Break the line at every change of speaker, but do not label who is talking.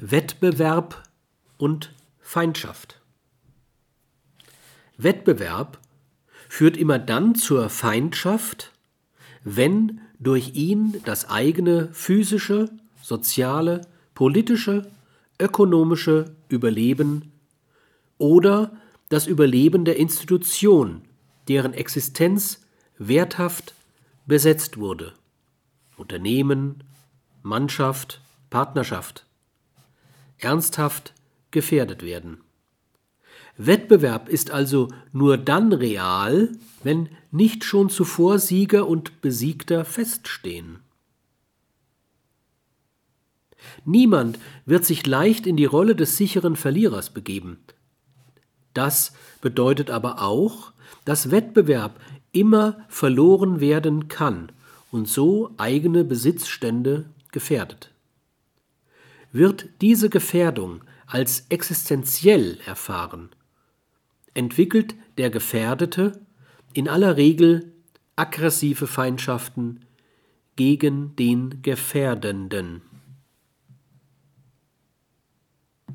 Wettbewerb und Feindschaft. Wettbewerb führt immer dann zur Feindschaft, wenn durch ihn das eigene physische, soziale, politische, ökonomische Überleben oder das Überleben der Institution, deren Existenz werthaft besetzt wurde. Unternehmen, Mannschaft, Partnerschaft. Ernsthaft gefährdet werden. Wettbewerb ist also nur dann real, wenn nicht schon zuvor Sieger und Besiegter feststehen. Niemand wird sich leicht in die Rolle des sicheren Verlierers begeben. Das bedeutet aber auch, dass Wettbewerb immer verloren werden kann und so eigene Besitzstände gefährdet. Wird diese Gefährdung als existenziell erfahren, entwickelt der Gefährdete in aller Regel aggressive Feindschaften gegen den Gefährdenden.